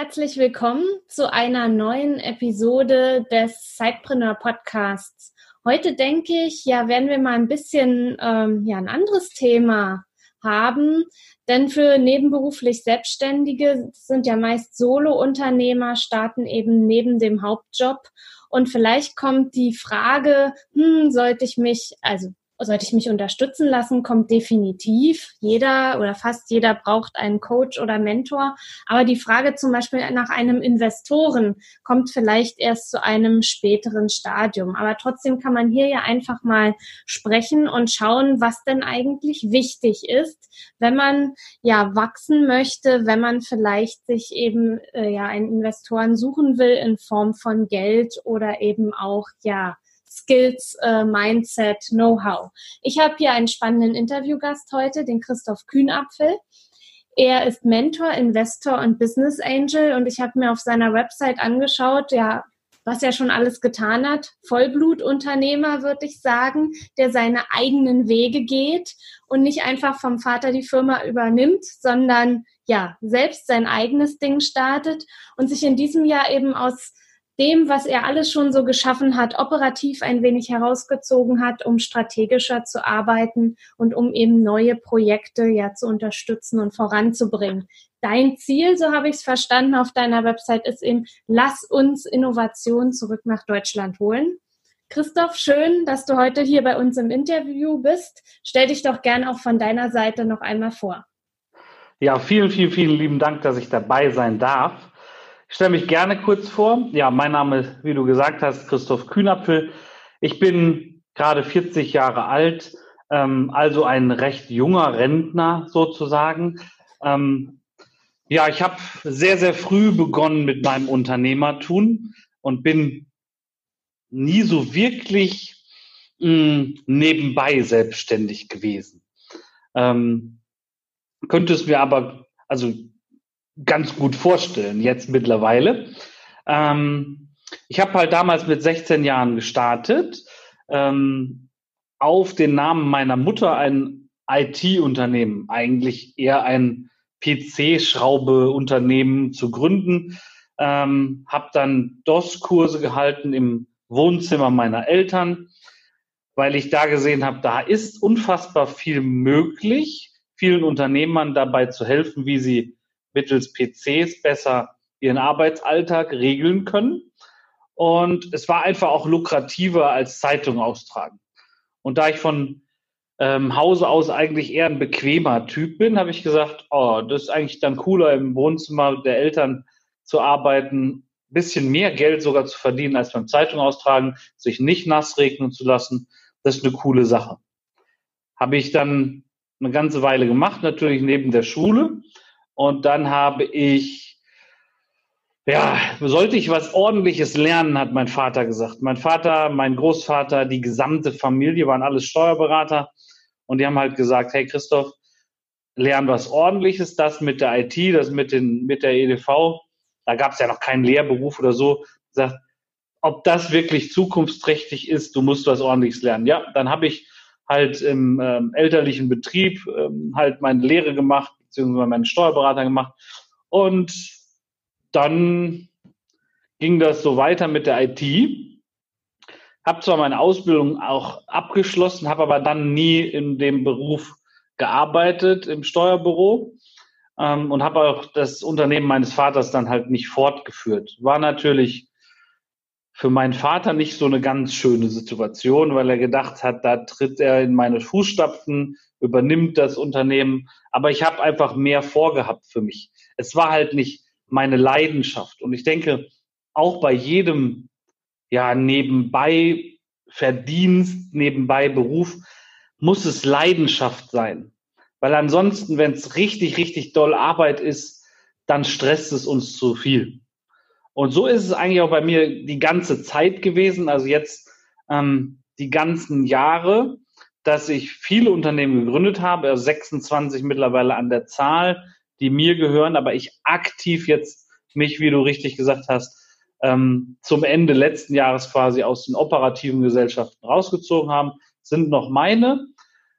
Herzlich willkommen zu einer neuen Episode des Sidepreneur Podcasts. Heute denke ich, ja, werden wir mal ein bisschen ähm, ja, ein anderes Thema haben, denn für nebenberuflich Selbstständige sind ja meist Solo-Unternehmer, starten eben neben dem Hauptjob und vielleicht kommt die Frage, hm, sollte ich mich, also sollte ich mich unterstützen lassen, kommt definitiv. Jeder oder fast jeder braucht einen Coach oder Mentor. Aber die Frage zum Beispiel nach einem Investoren kommt vielleicht erst zu einem späteren Stadium. Aber trotzdem kann man hier ja einfach mal sprechen und schauen, was denn eigentlich wichtig ist, wenn man ja wachsen möchte, wenn man vielleicht sich eben äh, ja einen Investoren suchen will in Form von Geld oder eben auch ja Skills, äh, Mindset, Know-how. Ich habe hier einen spannenden Interviewgast heute, den Christoph Kühnapfel. Er ist Mentor, Investor und Business Angel und ich habe mir auf seiner Website angeschaut, ja, was er schon alles getan hat. Vollblutunternehmer, würde ich sagen, der seine eigenen Wege geht und nicht einfach vom Vater die Firma übernimmt, sondern ja, selbst sein eigenes Ding startet und sich in diesem Jahr eben aus dem, was er alles schon so geschaffen hat, operativ ein wenig herausgezogen hat, um strategischer zu arbeiten und um eben neue Projekte ja zu unterstützen und voranzubringen. Dein Ziel, so habe ich es verstanden auf deiner Website, ist eben, lass uns Innovation zurück nach Deutschland holen. Christoph, schön, dass du heute hier bei uns im Interview bist. Stell dich doch gern auch von deiner Seite noch einmal vor. Ja, vielen, vielen, vielen lieben Dank, dass ich dabei sein darf. Ich stelle mich gerne kurz vor. Ja, mein Name ist, wie du gesagt hast, Christoph Kühnapfel. Ich bin gerade 40 Jahre alt, ähm, also ein recht junger Rentner sozusagen. Ähm, ja, ich habe sehr, sehr früh begonnen mit meinem Unternehmertun und bin nie so wirklich hm, nebenbei selbstständig gewesen. Ähm, könnte es mir aber, also ganz gut vorstellen, jetzt mittlerweile. Ähm, ich habe halt damals mit 16 Jahren gestartet, ähm, auf den Namen meiner Mutter ein IT-Unternehmen, eigentlich eher ein PC-Schraube-Unternehmen zu gründen. Ähm, habe dann DOS-Kurse gehalten im Wohnzimmer meiner Eltern, weil ich da gesehen habe, da ist unfassbar viel möglich, vielen Unternehmern dabei zu helfen, wie sie mittels PCs besser ihren Arbeitsalltag regeln können. Und es war einfach auch lukrativer als Zeitung austragen. Und da ich von ähm, Hause aus eigentlich eher ein bequemer Typ bin, habe ich gesagt, oh, das ist eigentlich dann cooler im Wohnzimmer der Eltern zu arbeiten, bisschen mehr Geld sogar zu verdienen als beim Zeitung austragen, sich nicht nass regnen zu lassen. Das ist eine coole Sache. Habe ich dann eine ganze Weile gemacht, natürlich neben der Schule. Und dann habe ich, ja, sollte ich was Ordentliches lernen, hat mein Vater gesagt. Mein Vater, mein Großvater, die gesamte Familie waren alles Steuerberater. Und die haben halt gesagt, hey Christoph, lern was Ordentliches, das mit der IT, das mit, den, mit der EDV. Da gab es ja noch keinen Lehrberuf oder so. Sagt, ob das wirklich zukunftsträchtig ist, du musst was Ordentliches lernen. Ja, dann habe ich halt im ähm, elterlichen Betrieb ähm, halt meine Lehre gemacht, beziehungsweise meinen Steuerberater gemacht. Und dann ging das so weiter mit der IT. Habe zwar meine Ausbildung auch abgeschlossen, habe aber dann nie in dem Beruf gearbeitet im Steuerbüro ähm, und habe auch das Unternehmen meines Vaters dann halt nicht fortgeführt. War natürlich für meinen Vater nicht so eine ganz schöne Situation, weil er gedacht hat, da tritt er in meine Fußstapfen, übernimmt das Unternehmen. Aber ich habe einfach mehr vorgehabt für mich. Es war halt nicht meine Leidenschaft. Und ich denke, auch bei jedem, ja, nebenbei Verdienst, nebenbei Beruf, muss es Leidenschaft sein. Weil ansonsten, wenn es richtig, richtig doll Arbeit ist, dann stresst es uns zu viel. Und so ist es eigentlich auch bei mir die ganze Zeit gewesen, also jetzt ähm, die ganzen Jahre, dass ich viele Unternehmen gegründet habe, also 26 mittlerweile an der Zahl, die mir gehören, aber ich aktiv jetzt mich, wie du richtig gesagt hast, ähm, zum Ende letzten Jahres quasi aus den operativen Gesellschaften rausgezogen haben, sind noch meine.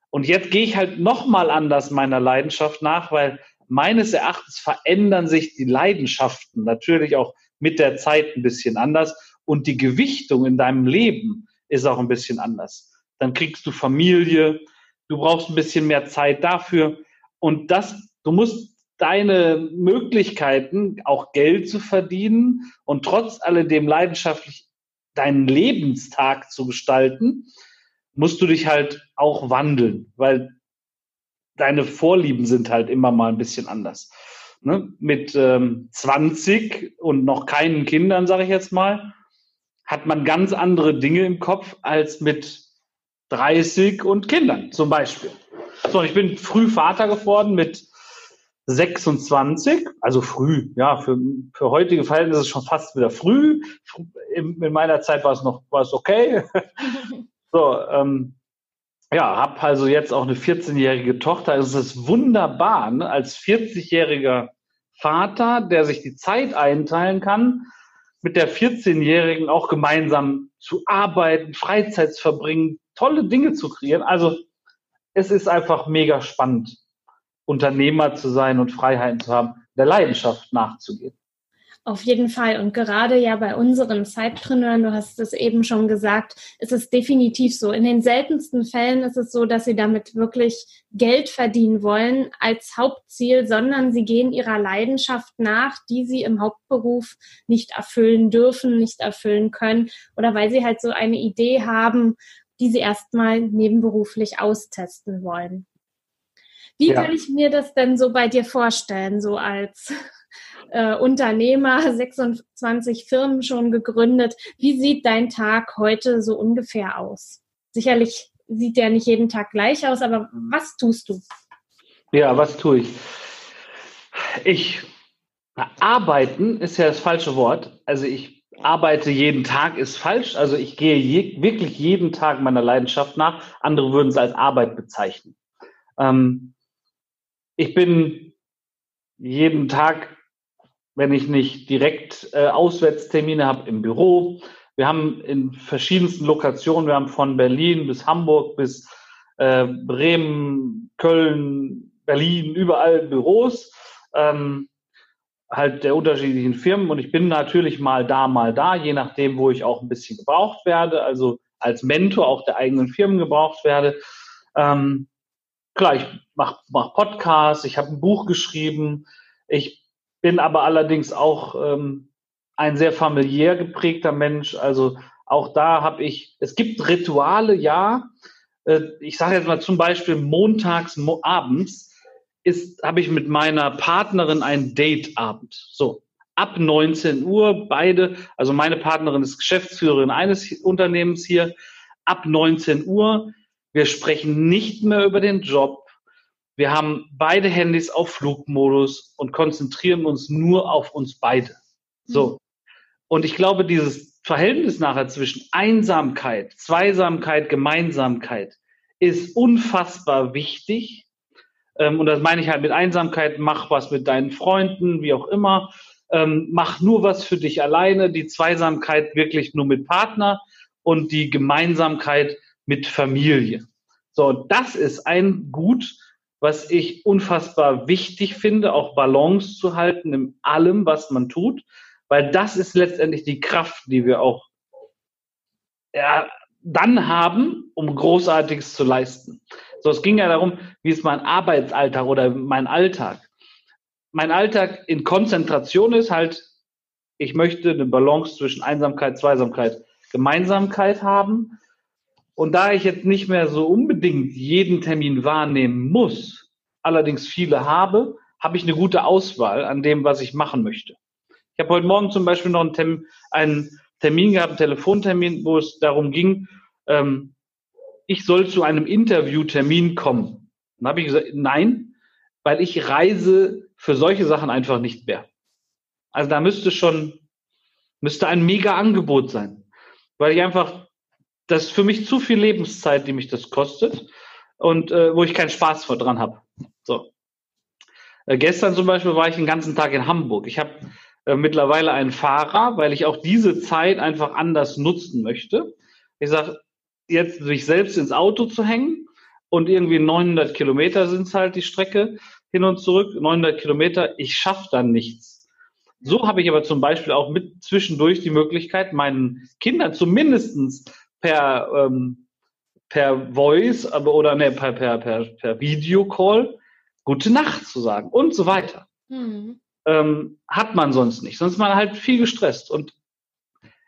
Und jetzt gehe ich halt nochmal anders meiner Leidenschaft nach, weil meines Erachtens verändern sich die Leidenschaften natürlich auch mit der Zeit ein bisschen anders und die Gewichtung in deinem Leben ist auch ein bisschen anders. Dann kriegst du Familie, du brauchst ein bisschen mehr Zeit dafür und das, du musst deine Möglichkeiten, auch Geld zu verdienen und trotz alledem leidenschaftlich deinen Lebenstag zu gestalten, musst du dich halt auch wandeln, weil deine Vorlieben sind halt immer mal ein bisschen anders. Ne? Mit ähm, 20 und noch keinen Kindern, sage ich jetzt mal, hat man ganz andere Dinge im Kopf als mit 30 und Kindern zum Beispiel. So, ich bin früh Vater geworden mit 26, also früh, ja, für, für heutige Verhältnisse ist es schon fast wieder früh. In, in meiner Zeit war es noch, war es okay. so, ähm, ja, habe also jetzt auch eine 14-jährige Tochter. Es ist wunderbar, ne? als 40-jähriger Vater, der sich die Zeit einteilen kann, mit der 14-Jährigen auch gemeinsam zu arbeiten, Freizeit zu verbringen, tolle Dinge zu kreieren. Also es ist einfach mega spannend. Unternehmer zu sein und Freiheiten zu haben, der Leidenschaft nachzugehen. Auf jeden Fall. Und gerade ja bei unseren Zeitpreneuren, du hast es eben schon gesagt, ist es definitiv so. In den seltensten Fällen ist es so, dass sie damit wirklich Geld verdienen wollen als Hauptziel, sondern sie gehen ihrer Leidenschaft nach, die sie im Hauptberuf nicht erfüllen dürfen, nicht erfüllen können oder weil sie halt so eine Idee haben, die sie erstmal nebenberuflich austesten wollen. Wie ja. kann ich mir das denn so bei dir vorstellen, so als äh, Unternehmer, 26 Firmen schon gegründet? Wie sieht dein Tag heute so ungefähr aus? Sicherlich sieht der nicht jeden Tag gleich aus, aber was tust du? Ja, was tue ich? Ich arbeiten ist ja das falsche Wort. Also ich arbeite jeden Tag ist falsch. Also ich gehe je, wirklich jeden Tag meiner Leidenschaft nach. Andere würden es als Arbeit bezeichnen. Ähm, ich bin jeden Tag, wenn ich nicht direkt äh, Auswärtstermine habe, im Büro. Wir haben in verschiedensten Lokationen, wir haben von Berlin bis Hamburg bis äh, Bremen, Köln, Berlin, überall Büros. Ähm, halt der unterschiedlichen Firmen und ich bin natürlich mal da, mal da, je nachdem, wo ich auch ein bisschen gebraucht werde, also als Mentor auch der eigenen Firmen gebraucht werde. Ähm, klar, ich mache mach Podcasts, ich habe ein Buch geschrieben. Ich bin aber allerdings auch ähm, ein sehr familiär geprägter Mensch. Also auch da habe ich, es gibt Rituale, ja. Äh, ich sage jetzt mal zum Beispiel montags mo abends ist, habe ich mit meiner Partnerin ein Dateabend. So, ab 19 Uhr beide, also meine Partnerin ist Geschäftsführerin eines Unternehmens hier, ab 19 Uhr wir sprechen nicht mehr über den Job. Wir haben beide Handys auf Flugmodus und konzentrieren uns nur auf uns beide. So. Mhm. Und ich glaube, dieses Verhältnis nachher zwischen Einsamkeit, Zweisamkeit, Gemeinsamkeit ist unfassbar wichtig. Ähm, und das meine ich halt mit Einsamkeit, mach was mit deinen Freunden, wie auch immer. Ähm, mach nur was für dich alleine, die Zweisamkeit wirklich nur mit Partner und die Gemeinsamkeit mit Familie. So, das ist ein Gut, was ich unfassbar wichtig finde, auch Balance zu halten in allem, was man tut, weil das ist letztendlich die Kraft, die wir auch ja, dann haben, um Großartiges zu leisten. So, es ging ja darum, wie ist mein Arbeitsalltag oder mein Alltag. Mein Alltag in Konzentration ist halt, ich möchte eine Balance zwischen Einsamkeit, Zweisamkeit, Gemeinsamkeit haben und da ich jetzt nicht mehr so unbedingt jeden Termin wahrnehmen muss, allerdings viele habe, habe ich eine gute Auswahl an dem, was ich machen möchte. Ich habe heute Morgen zum Beispiel noch einen Termin, einen Termin gehabt, einen Telefontermin, wo es darum ging, ähm, ich soll zu einem Interviewtermin kommen. Dann habe ich gesagt, nein, weil ich reise für solche Sachen einfach nicht mehr. Also da müsste schon Müsste ein mega Angebot sein. Weil ich einfach, das ist für mich zu viel Lebenszeit, die mich das kostet und äh, wo ich keinen Spaß vor dran habe. So. Äh, gestern zum Beispiel war ich den ganzen Tag in Hamburg. Ich habe äh, mittlerweile einen Fahrer, weil ich auch diese Zeit einfach anders nutzen möchte. Ich sage, jetzt sich selbst ins Auto zu hängen und irgendwie 900 Kilometer sind es halt die Strecke hin und zurück, 900 Kilometer, ich schaffe dann nichts. So habe ich aber zum Beispiel auch mit zwischendurch die Möglichkeit, meinen Kindern zumindestens per ähm, per Voice aber, oder ne, per, per, per, per Videocall gute Nacht zu sagen und so weiter. Mhm. Ähm, hat man sonst nicht. Sonst ist man halt viel gestresst. Und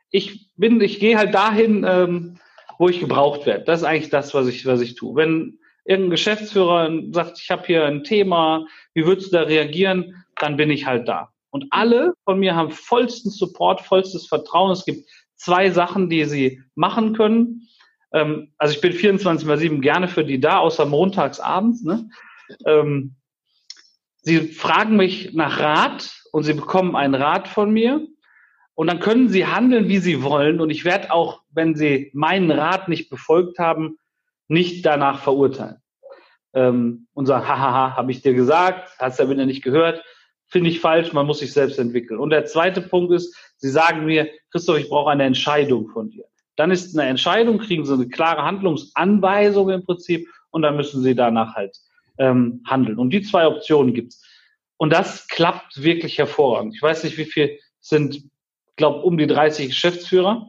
ich bin, ich gehe halt dahin, ähm, wo ich gebraucht werde. Das ist eigentlich das, was ich, was ich tue. Wenn irgendein Geschäftsführer sagt, ich habe hier ein Thema, wie würdest du da reagieren, dann bin ich halt da. Und alle von mir haben vollsten Support, vollstes Vertrauen. Es gibt zwei Sachen, die sie machen können. Ähm, also ich bin 24 mal 7 gerne für die da, außer montags abends. Ne? Ähm, sie fragen mich nach Rat und sie bekommen einen Rat von mir. Und dann können sie handeln, wie sie wollen. Und ich werde auch, wenn sie meinen Rat nicht befolgt haben, nicht danach verurteilen. Ähm, und sagen, hahaha, habe ich dir gesagt, hast du ja wieder nicht gehört. Finde ich falsch, man muss sich selbst entwickeln. Und der zweite Punkt ist, sie sagen mir, Christoph, ich brauche eine Entscheidung von dir. Dann ist eine Entscheidung, kriegen sie eine klare Handlungsanweisung im Prinzip und dann müssen sie danach halt ähm, handeln. Und die zwei Optionen gibt's. Und das klappt wirklich hervorragend. Ich weiß nicht, wie viel sind, glaube um die 30 Geschäftsführer.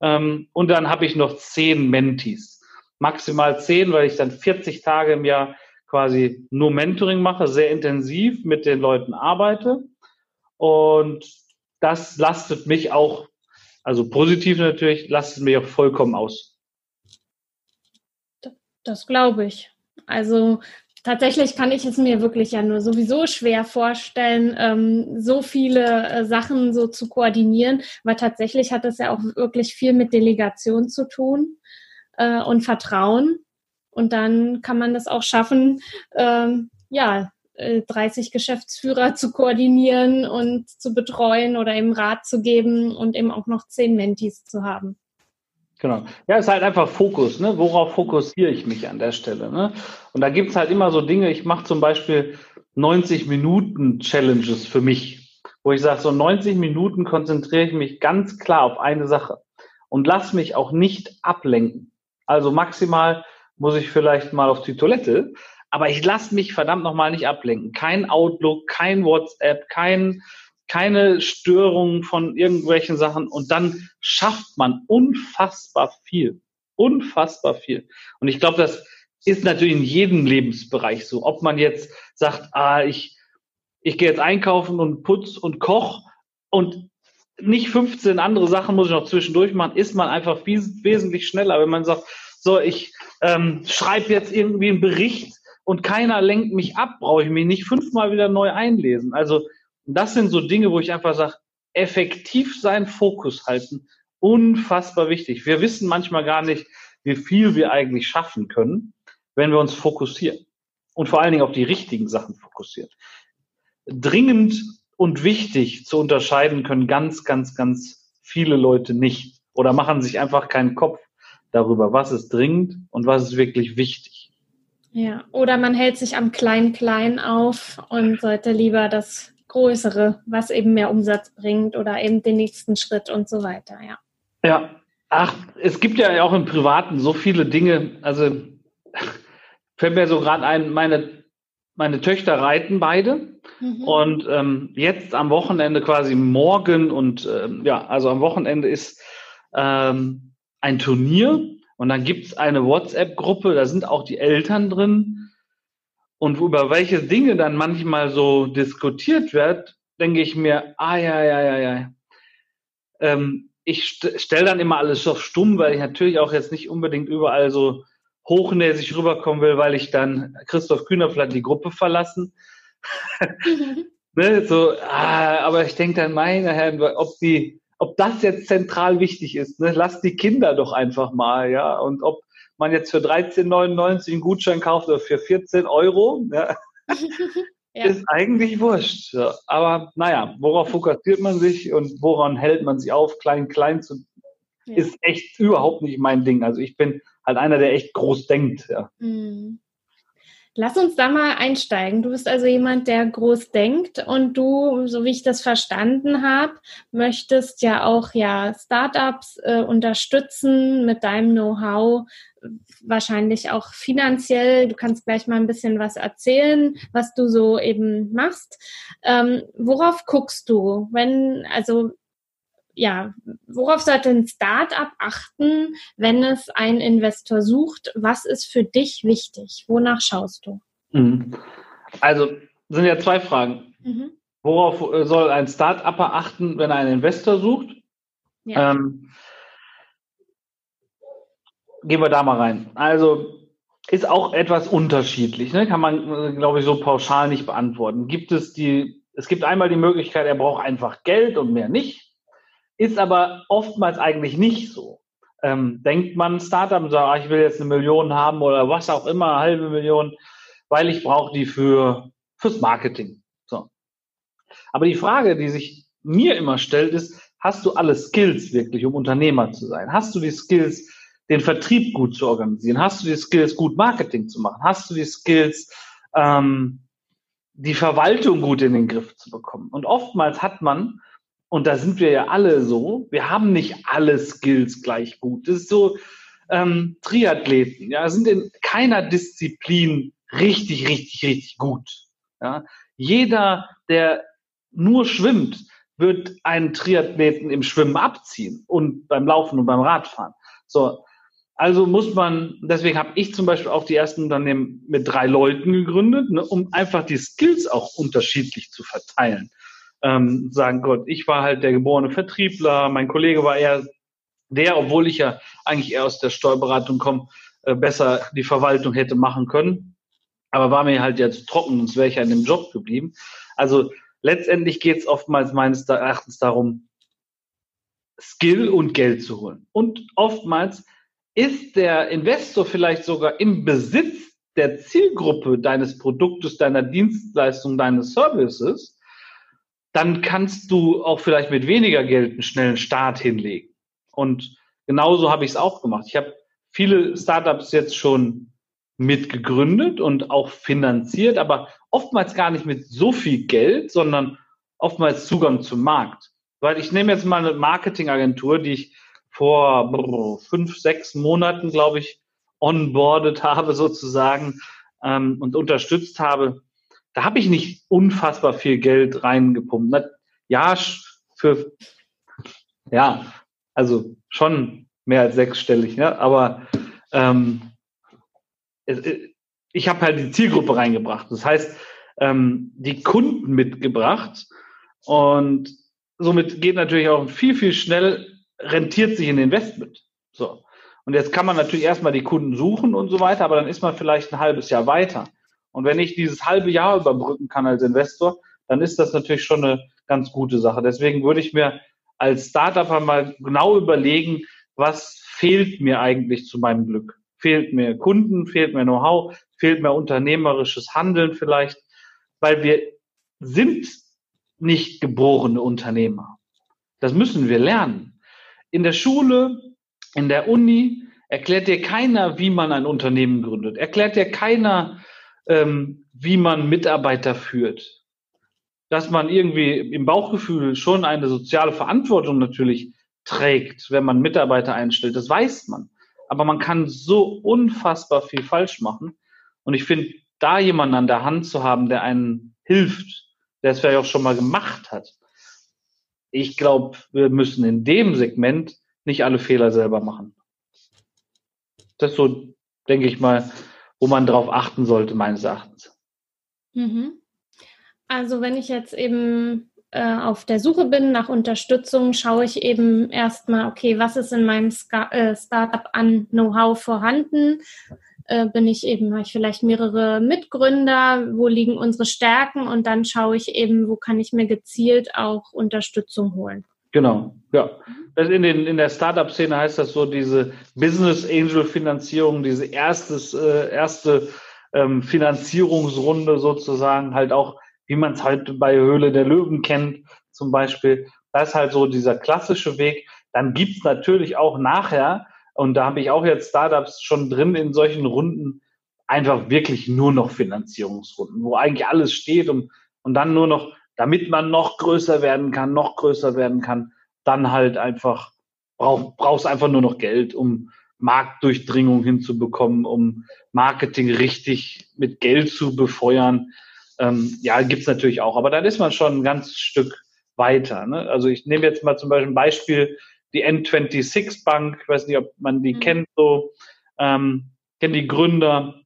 Ähm, und dann habe ich noch zehn Mentis. Maximal zehn, weil ich dann 40 Tage im Jahr quasi nur Mentoring mache, sehr intensiv mit den Leuten arbeite. Und das lastet mich auch also positiv natürlich, lasst es mich auch vollkommen aus. Das glaube ich. Also tatsächlich kann ich es mir wirklich ja nur sowieso schwer vorstellen, ähm, so viele äh, Sachen so zu koordinieren, weil tatsächlich hat das ja auch wirklich viel mit Delegation zu tun äh, und Vertrauen. Und dann kann man das auch schaffen, ähm, ja, 30 äh, Geschäftsführer zu koordinieren und zu betreuen oder eben Rat zu geben und eben auch noch 10 Mentis zu haben. Genau. Ja, ist halt einfach Fokus. Ne? Worauf fokussiere ich mich an der Stelle? Ne? Und da gibt es halt immer so Dinge, ich mache zum Beispiel 90 Minuten Challenges für mich, wo ich sage, so 90 Minuten konzentriere ich mich ganz klar auf eine Sache und lass mich auch nicht ablenken. Also maximal muss ich vielleicht mal auf die Toilette, aber ich lasse mich verdammt nochmal nicht ablenken. Kein Outlook, kein WhatsApp, kein, keine Störungen von irgendwelchen Sachen. Und dann schafft man unfassbar viel. Unfassbar viel. Und ich glaube, das ist natürlich in jedem Lebensbereich so. Ob man jetzt sagt, ah, ich, ich gehe jetzt einkaufen und putz und koch und nicht 15 andere Sachen muss ich noch zwischendurch machen, ist man einfach wesentlich schneller. Wenn man sagt, so, ich ähm, schreibe jetzt irgendwie einen Bericht und keiner lenkt mich ab, brauche ich mich nicht fünfmal wieder neu einlesen. Also das sind so Dinge, wo ich einfach sage, effektiv sein, Fokus halten, unfassbar wichtig. Wir wissen manchmal gar nicht, wie viel wir eigentlich schaffen können, wenn wir uns fokussieren und vor allen Dingen auf die richtigen Sachen fokussieren. Dringend und wichtig zu unterscheiden können ganz, ganz, ganz viele Leute nicht oder machen sich einfach keinen Kopf darüber, was ist dringend und was ist wirklich wichtig. Ja, oder man hält sich am Klein-Klein auf und sollte lieber das Größere, was eben mehr Umsatz bringt oder eben den nächsten Schritt und so weiter, ja. Ja, ach, es gibt ja auch im Privaten so viele Dinge, also fällt mir so gerade ein, meine, meine Töchter reiten beide mhm. und ähm, jetzt am Wochenende quasi morgen und ähm, ja, also am Wochenende ist ähm, ein Turnier und dann gibt es eine WhatsApp-Gruppe, da sind auch die Eltern drin. Und über welche Dinge dann manchmal so diskutiert wird, denke ich mir, ah ja, ja, ja, ja. Ähm, ich st stelle dann immer alles auf stumm, weil ich natürlich auch jetzt nicht unbedingt überall so hochnäsig rüberkommen will, weil ich dann Christoph Kühner vielleicht die Gruppe verlassen. ne, so, ah, aber ich denke dann, meine Herren, ob die, ob das jetzt zentral wichtig ist. Ne? Lass die Kinder doch einfach mal, ja. Und ob man jetzt für 13,99 einen Gutschein kauft oder für 14 Euro, ja? ja. ist eigentlich wurscht. Ja. Aber naja, worauf fokussiert man sich und woran hält man sich auf? Klein, klein zu, ist echt überhaupt nicht mein Ding. Also ich bin halt einer, der echt groß denkt. Ja. Mhm. Lass uns da mal einsteigen. Du bist also jemand, der groß denkt und du, so wie ich das verstanden habe, möchtest ja auch ja Startups äh, unterstützen mit deinem Know-how, wahrscheinlich auch finanziell. Du kannst gleich mal ein bisschen was erzählen, was du so eben machst. Ähm, worauf guckst du, wenn also ja, worauf sollte ein Startup achten, wenn es einen Investor sucht? Was ist für dich wichtig? Wonach schaust du? Mhm. Also sind ja zwei Fragen. Mhm. Worauf äh, soll ein Start-Upper achten, wenn er einen Investor sucht? Ja. Ähm, gehen wir da mal rein. Also ist auch etwas unterschiedlich, ne? kann man, äh, glaube ich, so pauschal nicht beantworten. Gibt es die, es gibt einmal die Möglichkeit, er braucht einfach Geld und mehr nicht. Ist aber oftmals eigentlich nicht so. Ähm, denkt man Startup und sagt, ah, ich will jetzt eine Million haben oder was auch immer, halbe Million, weil ich brauche die für fürs Marketing. So. Aber die Frage, die sich mir immer stellt, ist, hast du alle Skills wirklich, um Unternehmer zu sein? Hast du die Skills, den Vertrieb gut zu organisieren? Hast du die Skills, gut Marketing zu machen? Hast du die Skills, ähm, die Verwaltung gut in den Griff zu bekommen? Und oftmals hat man und da sind wir ja alle so, wir haben nicht alle Skills gleich gut. Das ist so, ähm, Triathleten, ja, sind in keiner Disziplin richtig, richtig, richtig gut. Ja. Jeder, der nur schwimmt, wird einen Triathleten im Schwimmen abziehen und beim Laufen und beim Radfahren. So, also muss man, deswegen habe ich zum Beispiel auch die ersten Unternehmen mit drei Leuten gegründet, ne, um einfach die Skills auch unterschiedlich zu verteilen ähm, sagen, Gott, ich war halt der geborene Vertriebler, mein Kollege war eher der, obwohl ich ja eigentlich eher aus der Steuerberatung komme, äh, besser die Verwaltung hätte machen können. Aber war mir halt jetzt trocken, sonst wäre ich ja in dem Job geblieben. Also letztendlich geht es oftmals meines Erachtens darum, Skill und Geld zu holen. Und oftmals ist der Investor vielleicht sogar im Besitz der Zielgruppe deines Produktes, deiner Dienstleistung, deines Services dann kannst du auch vielleicht mit weniger Geld einen schnellen Start hinlegen. Und genauso habe ich es auch gemacht. Ich habe viele Startups jetzt schon mitgegründet und auch finanziert, aber oftmals gar nicht mit so viel Geld, sondern oftmals Zugang zum Markt. Weil ich nehme jetzt mal eine Marketingagentur, die ich vor fünf, sechs Monaten, glaube ich, onboardet habe sozusagen ähm, und unterstützt habe da habe ich nicht unfassbar viel Geld reingepumpt. Ja, für, ja, also schon mehr als sechsstellig, ne? aber ähm, ich habe halt die Zielgruppe reingebracht. Das heißt, ähm, die Kunden mitgebracht und somit geht natürlich auch viel, viel schnell, rentiert sich ein Investment. So. Und jetzt kann man natürlich erstmal die Kunden suchen und so weiter, aber dann ist man vielleicht ein halbes Jahr weiter. Und wenn ich dieses halbe Jahr überbrücken kann als Investor, dann ist das natürlich schon eine ganz gute Sache. Deswegen würde ich mir als Startup einmal genau überlegen, was fehlt mir eigentlich zu meinem Glück? Fehlt mir Kunden, fehlt mir Know-how, fehlt mir unternehmerisches Handeln vielleicht, weil wir sind nicht geborene Unternehmer. Das müssen wir lernen. In der Schule, in der Uni erklärt dir keiner, wie man ein Unternehmen gründet. Erklärt dir keiner, ähm, wie man Mitarbeiter führt. Dass man irgendwie im Bauchgefühl schon eine soziale Verantwortung natürlich trägt, wenn man Mitarbeiter einstellt, das weiß man. Aber man kann so unfassbar viel falsch machen. Und ich finde, da jemanden an der Hand zu haben, der einen hilft, der es vielleicht auch schon mal gemacht hat. Ich glaube, wir müssen in dem Segment nicht alle Fehler selber machen. Das so, denke ich mal, wo man darauf achten sollte, meines Erachtens. Mhm. Also wenn ich jetzt eben äh, auf der Suche bin nach Unterstützung, schaue ich eben erstmal, okay, was ist in meinem Ska äh, Startup an Know-how vorhanden? Äh, bin ich eben, habe ich vielleicht mehrere Mitgründer, wo liegen unsere Stärken und dann schaue ich eben, wo kann ich mir gezielt auch Unterstützung holen. Genau, ja. Das in, den, in der Startup-Szene heißt das so diese Business Angel Finanzierung, diese erstes, äh, erste ähm, Finanzierungsrunde sozusagen, halt auch wie man es halt bei Höhle der Löwen kennt, zum Beispiel. Das ist halt so dieser klassische Weg. Dann gibt's natürlich auch nachher, und da habe ich auch jetzt Startups schon drin in solchen Runden, einfach wirklich nur noch Finanzierungsrunden, wo eigentlich alles steht und, und dann nur noch, damit man noch größer werden kann, noch größer werden kann, dann halt einfach, brauch, brauchst einfach nur noch Geld, um Marktdurchdringung hinzubekommen, um Marketing richtig mit Geld zu befeuern. Ähm, ja, gibt's natürlich auch, aber dann ist man schon ein ganzes Stück weiter. Ne? Also ich nehme jetzt mal zum Beispiel ein Beispiel, die N26 Bank, ich weiß nicht, ob man die mhm. kennt, so, ähm, kennen die Gründer.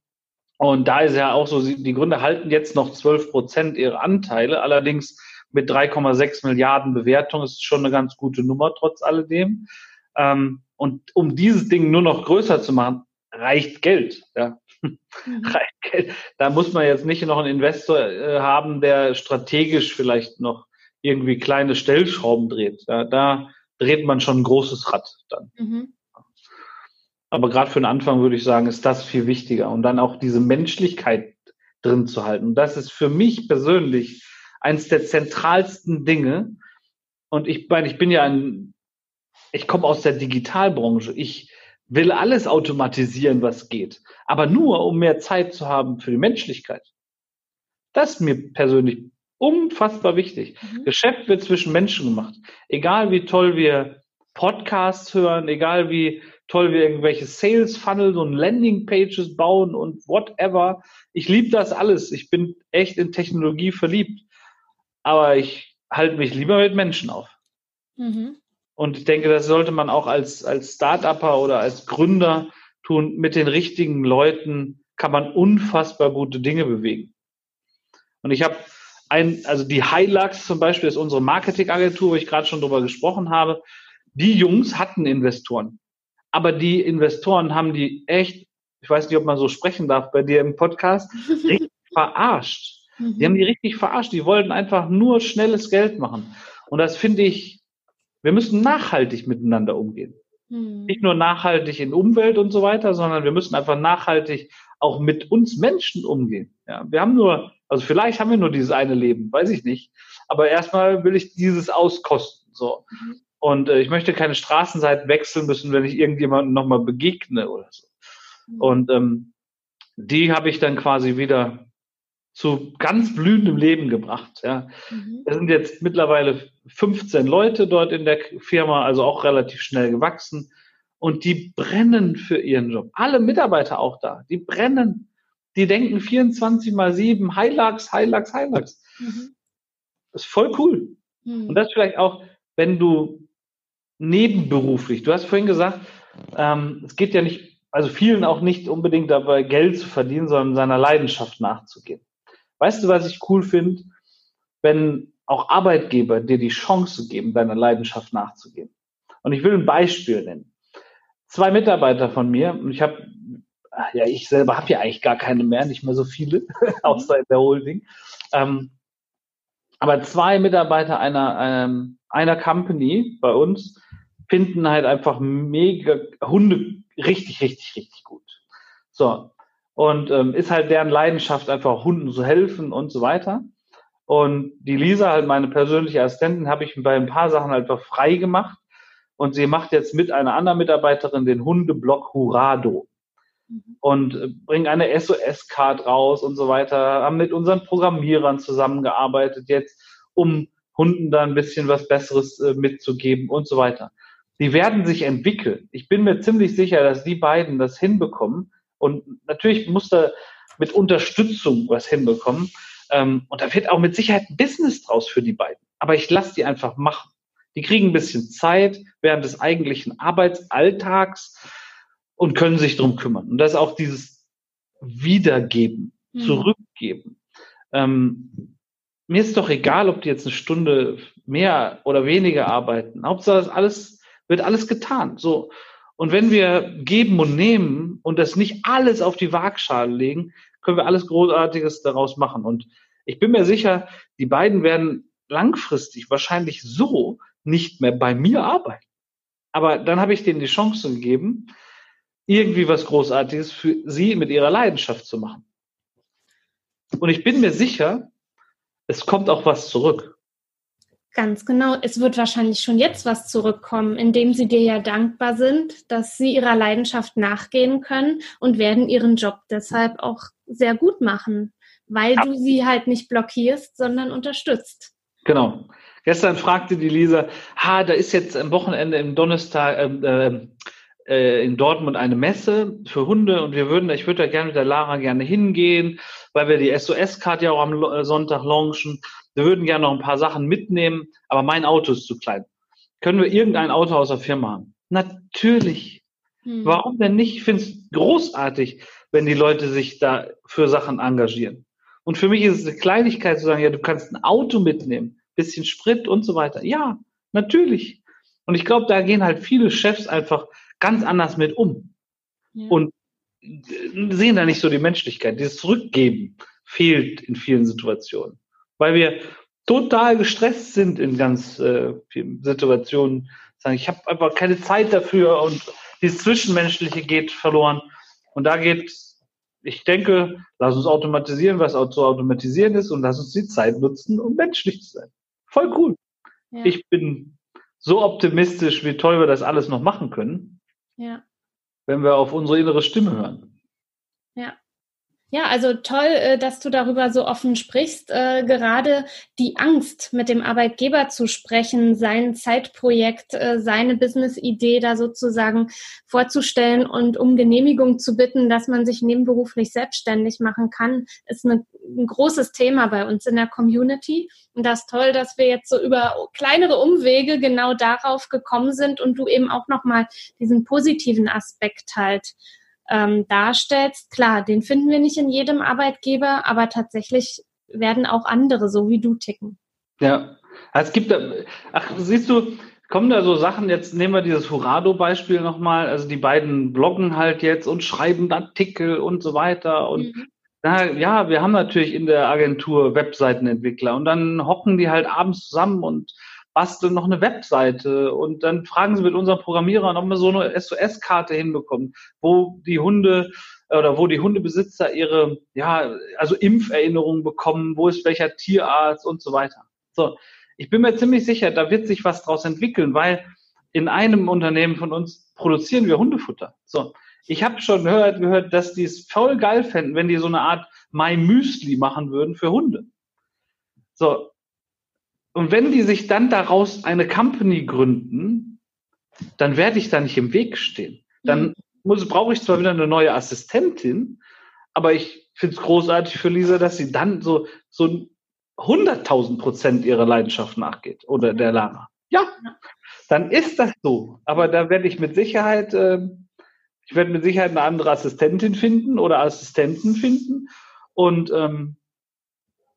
Und da ist ja auch so, die Gründer halten jetzt noch 12 Prozent ihrer Anteile, allerdings mit 3,6 Milliarden Bewertung ist schon eine ganz gute Nummer trotz alledem. Ähm, und um dieses Ding nur noch größer zu machen, reicht Geld. Ja. Mhm. reicht Geld. Da muss man jetzt nicht noch einen Investor äh, haben, der strategisch vielleicht noch irgendwie kleine Stellschrauben dreht. Ja, da dreht man schon ein großes Rad dann. Mhm. Aber gerade für den Anfang würde ich sagen, ist das viel wichtiger. Und dann auch diese Menschlichkeit drin zu halten. Und das ist für mich persönlich eines der zentralsten Dinge. Und ich meine, ich bin ja ein ich komme aus der Digitalbranche. Ich will alles automatisieren, was geht. Aber nur, um mehr Zeit zu haben für die Menschlichkeit. Das ist mir persönlich unfassbar wichtig. Mhm. Geschäft wird zwischen Menschen gemacht. Egal wie toll wir Podcasts hören, egal wie toll wir irgendwelche Sales Funnels und Landing Pages bauen und whatever. Ich liebe das alles. Ich bin echt in Technologie verliebt. Aber ich halte mich lieber mit Menschen auf. Mhm. Und ich denke, das sollte man auch als, als Start-Upper oder als Gründer tun. Mit den richtigen Leuten kann man unfassbar gute Dinge bewegen. Und ich habe ein, also die Hilux zum Beispiel ist unsere Marketingagentur, wo ich gerade schon drüber gesprochen habe. Die Jungs hatten Investoren. Aber die Investoren haben die echt, ich weiß nicht, ob man so sprechen darf bei dir im Podcast, richtig verarscht. Die haben die richtig verarscht. Die wollten einfach nur schnelles Geld machen. Und das finde ich wir müssen nachhaltig miteinander umgehen. Hm. Nicht nur nachhaltig in Umwelt und so weiter, sondern wir müssen einfach nachhaltig auch mit uns Menschen umgehen. Ja, wir haben nur, also vielleicht haben wir nur dieses eine Leben, weiß ich nicht. Aber erstmal will ich dieses auskosten. So. Mhm. Und äh, ich möchte keine Straßenseite wechseln müssen, wenn ich irgendjemandem nochmal begegne oder so. Mhm. Und ähm, die habe ich dann quasi wieder zu ganz blühendem Leben gebracht. Ja. Mhm. Es sind jetzt mittlerweile 15 Leute dort in der Firma, also auch relativ schnell gewachsen. Und die brennen für ihren Job. Alle Mitarbeiter auch da. Die brennen. Die denken 24 mal 7, Hilux, Hilux, Hilux. Mhm. Das ist voll cool. Mhm. Und das vielleicht auch, wenn du nebenberuflich, du hast vorhin gesagt, ähm, es geht ja nicht, also vielen auch nicht unbedingt dabei, Geld zu verdienen, sondern seiner Leidenschaft nachzugehen. Weißt du, was ich cool finde? Wenn auch Arbeitgeber dir die Chance geben, deiner Leidenschaft nachzugehen. Und ich will ein Beispiel nennen. Zwei Mitarbeiter von mir, und ich habe, ja, ich selber habe ja eigentlich gar keine mehr, nicht mehr so viele, außer in der Holding. Ähm, aber zwei Mitarbeiter einer, ähm, einer Company bei uns finden halt einfach mega Hunde richtig, richtig, richtig gut. So, und ähm, ist halt deren Leidenschaft, einfach Hunden zu helfen und so weiter. Und die Lisa, halt meine persönliche Assistentin, habe ich bei ein paar Sachen einfach frei gemacht. Und sie macht jetzt mit einer anderen Mitarbeiterin den Hundeblock Hurado. Und äh, bringen eine SOS-Card raus und so weiter, haben mit unseren Programmierern zusammengearbeitet jetzt, um Hunden da ein bisschen was Besseres äh, mitzugeben und so weiter. Die werden sich entwickeln. Ich bin mir ziemlich sicher, dass die beiden das hinbekommen, und natürlich muss da mit Unterstützung was hinbekommen. Ähm, und da wird auch mit Sicherheit ein Business draus für die beiden. Aber ich lasse die einfach machen. Die kriegen ein bisschen Zeit während des eigentlichen Arbeitsalltags und können sich drum kümmern. Und das ist auch dieses Wiedergeben, mhm. Zurückgeben. Ähm, mir ist doch egal, ob die jetzt eine Stunde mehr oder weniger arbeiten. Hauptsache, das alles wird alles getan. So. Und wenn wir geben und nehmen und das nicht alles auf die Waagschale legen, können wir alles Großartiges daraus machen. Und ich bin mir sicher, die beiden werden langfristig wahrscheinlich so nicht mehr bei mir arbeiten. Aber dann habe ich denen die Chance gegeben, irgendwie was Großartiges für sie mit ihrer Leidenschaft zu machen. Und ich bin mir sicher, es kommt auch was zurück. Ganz genau. Es wird wahrscheinlich schon jetzt was zurückkommen, indem sie dir ja dankbar sind, dass sie ihrer Leidenschaft nachgehen können und werden ihren Job deshalb auch sehr gut machen, weil ja. du sie halt nicht blockierst, sondern unterstützt. Genau. Gestern fragte die Lisa, ha, da ist jetzt am Wochenende im Donnerstag äh, äh, in Dortmund eine Messe für Hunde und wir würden, ich würde da gerne mit der Lara gerne hingehen, weil wir die SOS-Card ja auch am Sonntag launchen wir würden gerne noch ein paar Sachen mitnehmen, aber mein Auto ist zu klein. Können wir irgendein Auto aus der Firma haben? Natürlich. Hm. Warum denn nicht? Ich finde es großartig, wenn die Leute sich da für Sachen engagieren. Und für mich ist es eine Kleinigkeit zu sagen, ja, du kannst ein Auto mitnehmen, bisschen Sprit und so weiter. Ja, natürlich. Und ich glaube, da gehen halt viele Chefs einfach ganz anders mit um. Ja. Und sehen da nicht so die Menschlichkeit. Dieses Zurückgeben fehlt in vielen Situationen weil wir total gestresst sind in ganz äh, vielen Situationen. Sagen, ich habe einfach keine Zeit dafür und dieses Zwischenmenschliche geht verloren. Und da geht, ich denke, lass uns automatisieren, was auch zu automatisieren ist und lass uns die Zeit nutzen, um menschlich zu sein. Voll cool. Ja. Ich bin so optimistisch, wie toll wir das alles noch machen können, ja. wenn wir auf unsere innere Stimme hören. Ja. Ja, also toll, äh, dass du darüber so offen sprichst. Äh, gerade die Angst, mit dem Arbeitgeber zu sprechen, sein Zeitprojekt, äh, seine Business-Idee da sozusagen vorzustellen und um Genehmigung zu bitten, dass man sich nebenberuflich selbstständig machen kann, ist eine, ein großes Thema bei uns in der Community. Und das ist toll, dass wir jetzt so über kleinere Umwege genau darauf gekommen sind und du eben auch nochmal diesen positiven Aspekt halt ähm, darstellst. Klar, den finden wir nicht in jedem Arbeitgeber, aber tatsächlich werden auch andere so wie du ticken. Ja, es gibt, ach, siehst du, kommen da so Sachen, jetzt nehmen wir dieses Hurado-Beispiel nochmal, also die beiden bloggen halt jetzt und schreiben Artikel und so weiter und mhm. na, ja, wir haben natürlich in der Agentur Webseitenentwickler und dann hocken die halt abends zusammen und basteln noch eine Webseite und dann fragen sie mit unseren Programmierern, ob wir so eine SOS-Karte hinbekommen, wo die Hunde oder wo die Hundebesitzer ihre, ja, also Impferinnerungen bekommen, wo ist welcher Tierarzt und so weiter. So, ich bin mir ziemlich sicher, da wird sich was draus entwickeln, weil in einem Unternehmen von uns produzieren wir Hundefutter. So, ich habe schon gehört, gehört, dass die es voll geil fänden, wenn die so eine Art My Müsli machen würden für Hunde. So, und wenn die sich dann daraus eine Company gründen, dann werde ich da nicht im Weg stehen. Dann mhm. muss, brauche ich zwar wieder eine neue Assistentin, aber ich finde es großartig für Lisa, dass sie dann so, so 100.000 Prozent ihrer Leidenschaft nachgeht oder der Lama. Ja, dann ist das so. Aber da werde ich mit Sicherheit, äh, ich werde mit Sicherheit eine andere Assistentin finden oder Assistenten finden. Und ähm,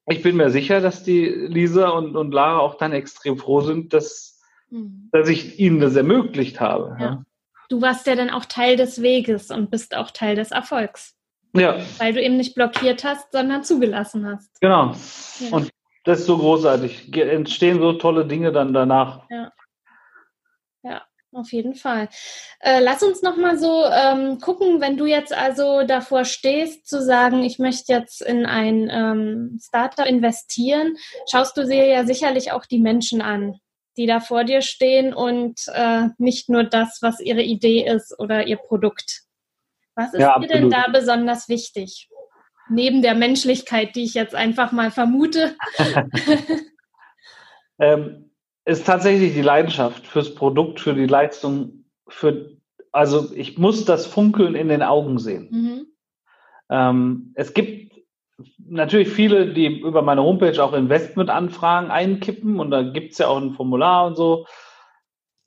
ich bin mir sicher, dass die Lisa und, und Lara auch dann extrem froh sind, dass, mhm. dass ich ihnen das ermöglicht habe. Ja. Ja. Du warst ja dann auch Teil des Weges und bist auch Teil des Erfolgs. Ja. Weil du eben nicht blockiert hast, sondern zugelassen hast. Genau. Ja. Und das ist so großartig. Entstehen so tolle Dinge dann danach. Ja. Ja. Auf jeden Fall. Äh, lass uns noch mal so ähm, gucken, wenn du jetzt also davor stehst, zu sagen, ich möchte jetzt in ein ähm, Startup investieren, schaust du dir ja sicherlich auch die Menschen an, die da vor dir stehen und äh, nicht nur das, was ihre Idee ist oder ihr Produkt. Was ist ja, dir denn da besonders wichtig? Neben der Menschlichkeit, die ich jetzt einfach mal vermute. ähm, ist tatsächlich die Leidenschaft fürs Produkt, für die Leistung, für, also ich muss das Funkeln in den Augen sehen. Mhm. Ähm, es gibt natürlich viele, die über meine Homepage auch Investmentanfragen einkippen und da gibt es ja auch ein Formular und so.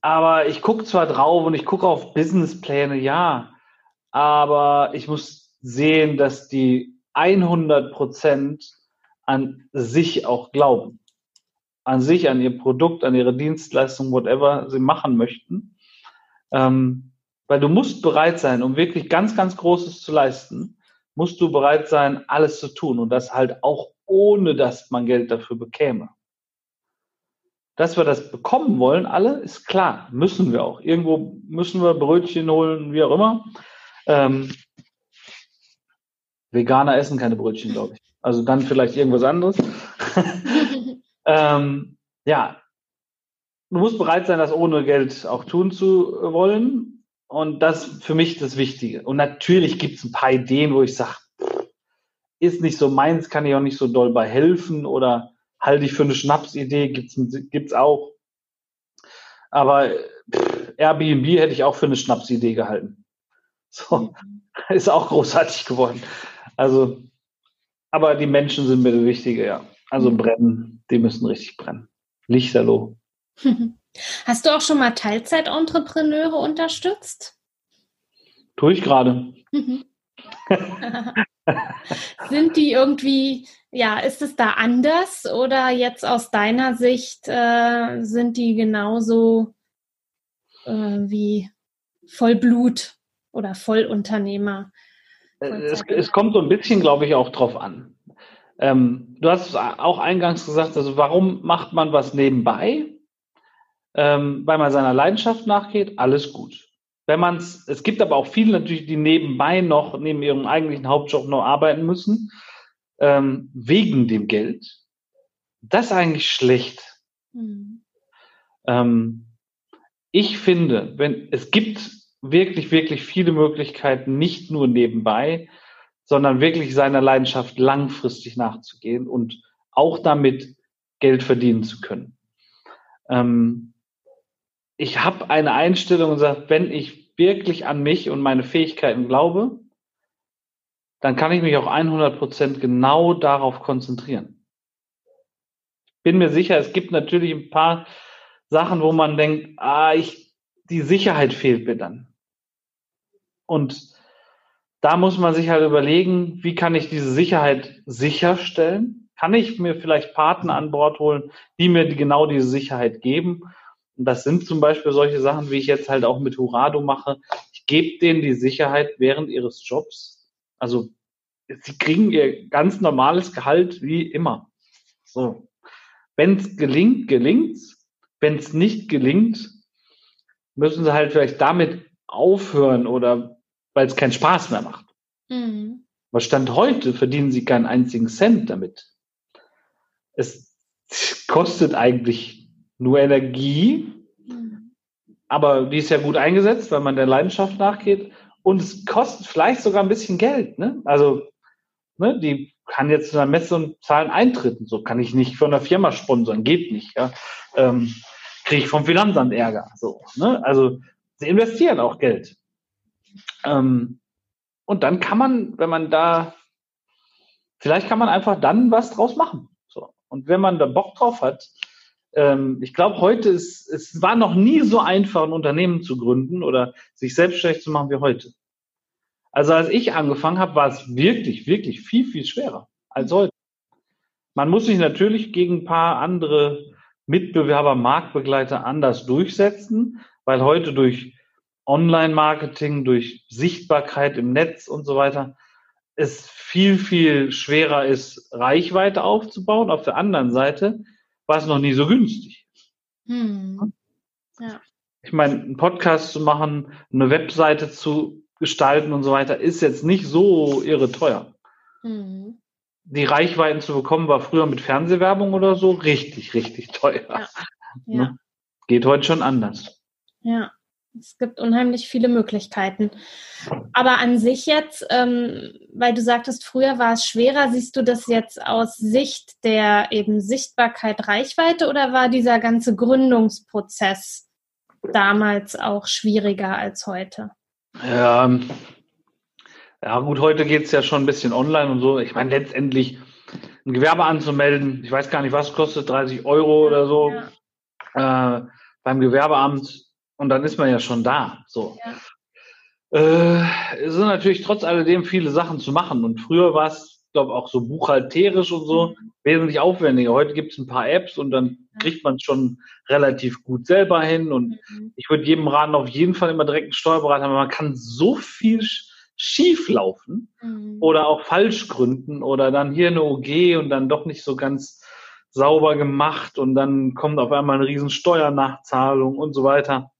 Aber ich gucke zwar drauf und ich gucke auf Businesspläne, ja, aber ich muss sehen, dass die 100 Prozent an sich auch glauben an sich, an ihr Produkt, an ihre Dienstleistung, whatever sie machen möchten. Ähm, weil du musst bereit sein, um wirklich ganz, ganz Großes zu leisten, musst du bereit sein, alles zu tun und das halt auch ohne, dass man Geld dafür bekäme. Dass wir das bekommen wollen, alle, ist klar, müssen wir auch. Irgendwo müssen wir Brötchen holen, wie auch immer. Ähm, Veganer essen keine Brötchen, glaube ich. Also dann vielleicht irgendwas anderes. Ähm, ja, du musst bereit sein, das ohne Geld auch tun zu wollen. Und das für mich das Wichtige. Und natürlich gibt es ein paar Ideen, wo ich sage, ist nicht so meins, kann ich auch nicht so doll bei helfen oder halte ich für eine Schnapsidee, gibt's gibt's auch. Aber pff, Airbnb hätte ich auch für eine Schnapsidee gehalten. So, ist auch großartig geworden. Also, aber die Menschen sind mir das Wichtige, ja. Also mhm. brennen, die müssen richtig brennen. Lichterloh. Hast du auch schon mal Teilzeit-Entrepreneure unterstützt? Tue ich gerade. Sind die irgendwie, ja, ist es da anders oder jetzt aus deiner Sicht äh, sind die genauso äh, wie Vollblut oder Vollunternehmer? Es, es, kommt so ein bisschen, glaube ich, auch drauf an. Ähm, du hast auch eingangs gesagt, also warum macht man was nebenbei? Ähm, weil man seiner Leidenschaft nachgeht, alles gut. Wenn man es, es gibt aber auch viele natürlich, die nebenbei noch, neben ihrem eigentlichen Hauptjob noch arbeiten müssen, ähm, wegen dem Geld. Das ist eigentlich schlecht. Mhm. Ähm, ich finde, wenn, es gibt wirklich, wirklich viele Möglichkeiten, nicht nur nebenbei, sondern wirklich seiner Leidenschaft langfristig nachzugehen und auch damit Geld verdienen zu können. Ähm, ich habe eine Einstellung und sage, wenn ich wirklich an mich und meine Fähigkeiten glaube, dann kann ich mich auch 100 Prozent genau darauf konzentrieren. Ich bin mir sicher, es gibt natürlich ein paar Sachen, wo man denkt, ah, ich, die Sicherheit fehlt mir dann. Und da muss man sich halt überlegen, wie kann ich diese Sicherheit sicherstellen? Kann ich mir vielleicht Partner an Bord holen, die mir genau diese Sicherheit geben? Und das sind zum Beispiel solche Sachen, wie ich jetzt halt auch mit Hurado mache. Ich gebe denen die Sicherheit während ihres Jobs. Also sie kriegen ihr ganz normales Gehalt wie immer. So. Wenn es gelingt, gelingt's. Wenn es nicht gelingt, müssen sie halt vielleicht damit aufhören oder weil es keinen Spaß mehr macht. Mhm. Was Stand heute verdienen sie keinen einzigen Cent damit. Es kostet eigentlich nur Energie, mhm. aber die ist ja gut eingesetzt, weil man der Leidenschaft nachgeht. Und es kostet vielleicht sogar ein bisschen Geld. Ne? Also, ne, die kann jetzt zu einer Messe und zahlen Eintritten. So kann ich nicht von der Firma sponsern, geht nicht. Ja? Ähm, Kriege ich vom Finanzamt Ärger. So, ne? Also, sie investieren auch Geld. Ähm, und dann kann man, wenn man da, vielleicht kann man einfach dann was draus machen. So. Und wenn man da Bock drauf hat, ähm, ich glaube, heute ist, es war noch nie so einfach, ein Unternehmen zu gründen oder sich selbstständig zu machen wie heute. Also als ich angefangen habe, war es wirklich, wirklich viel, viel schwerer als heute. Man muss sich natürlich gegen ein paar andere Mitbewerber, Marktbegleiter anders durchsetzen, weil heute durch Online-Marketing, durch Sichtbarkeit im Netz und so weiter es viel, viel schwerer ist, Reichweite aufzubauen. Auf der anderen Seite war es noch nie so günstig. Hm. Ja. Ich meine, einen Podcast zu machen, eine Webseite zu gestalten und so weiter, ist jetzt nicht so irre teuer. Hm. Die Reichweiten zu bekommen, war früher mit Fernsehwerbung oder so richtig, richtig teuer. Ja. Ja. Ne? Geht heute schon anders. Ja. Es gibt unheimlich viele Möglichkeiten. Aber an sich jetzt, ähm, weil du sagtest, früher war es schwerer, siehst du das jetzt aus Sicht der eben Sichtbarkeit, Reichweite oder war dieser ganze Gründungsprozess damals auch schwieriger als heute? Ja, ja gut, heute geht es ja schon ein bisschen online und so. Ich meine, letztendlich ein Gewerbe anzumelden, ich weiß gar nicht, was kostet, 30 Euro oder so. Ja. Äh, beim Gewerbeamt und dann ist man ja schon da. So. Ja. Äh, es sind natürlich trotz alledem viele Sachen zu machen. Und früher war es, glaube auch so buchhalterisch und so mhm. wesentlich aufwendiger. Heute gibt es ein paar Apps und dann kriegt man es schon relativ gut selber hin. Und mhm. ich würde jedem raten, auf jeden Fall immer direkt einen Steuerberater, weil man kann so viel schief laufen mhm. oder auch falsch gründen oder dann hier eine OG und dann doch nicht so ganz sauber gemacht und dann kommt auf einmal eine riesen Steuernachzahlung und so weiter.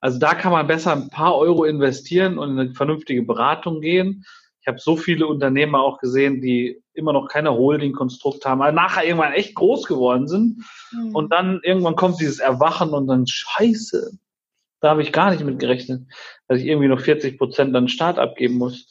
Also da kann man besser ein paar Euro investieren und in eine vernünftige Beratung gehen. Ich habe so viele Unternehmer auch gesehen, die immer noch keine Holding-Konstrukt haben, aber nachher irgendwann echt groß geworden sind. Mhm. Und dann irgendwann kommt dieses Erwachen und dann Scheiße, da habe ich gar nicht mit gerechnet, dass ich irgendwie noch 40 Prozent an Start abgeben muss.